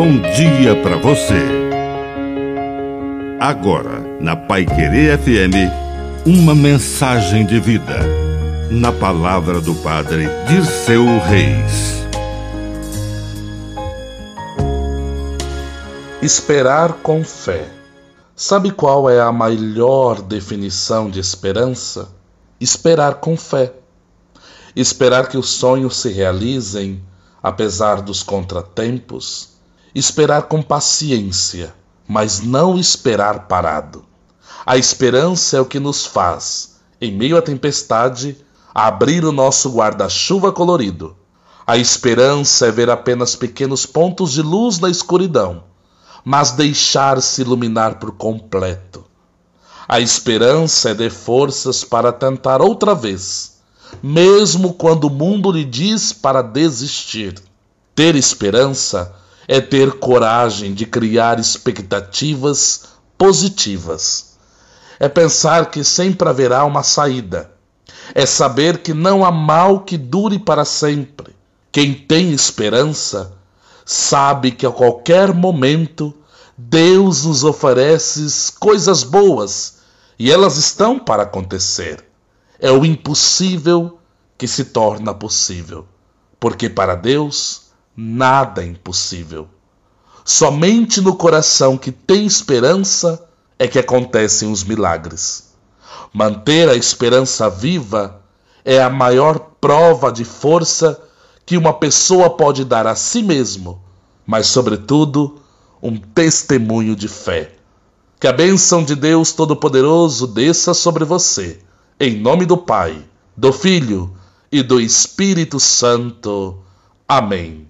bom dia para você. Agora, na Pai Querer FM, uma mensagem de vida. Na palavra do Padre de seu Reis. Esperar com fé. Sabe qual é a melhor definição de esperança? Esperar com fé. Esperar que os sonhos se realizem apesar dos contratempos, esperar com paciência, mas não esperar parado. A esperança é o que nos faz, em meio à tempestade, abrir o nosso guarda-chuva colorido. A esperança é ver apenas pequenos pontos de luz na escuridão, mas deixar-se iluminar por completo. A esperança é de forças para tentar outra vez mesmo quando o mundo lhe diz para desistir. Ter esperança é ter coragem de criar expectativas positivas. É pensar que sempre haverá uma saída. É saber que não há mal que dure para sempre. Quem tem esperança sabe que a qualquer momento Deus nos oferece coisas boas e elas estão para acontecer. É o impossível que se torna possível, porque para Deus nada é impossível. Somente no coração que tem esperança é que acontecem os milagres. Manter a esperança viva é a maior prova de força que uma pessoa pode dar a si mesmo, mas, sobretudo, um testemunho de fé. Que a bênção de Deus Todo-Poderoso desça sobre você em nome do Pai, do Filho e do Espírito Santo. Amém.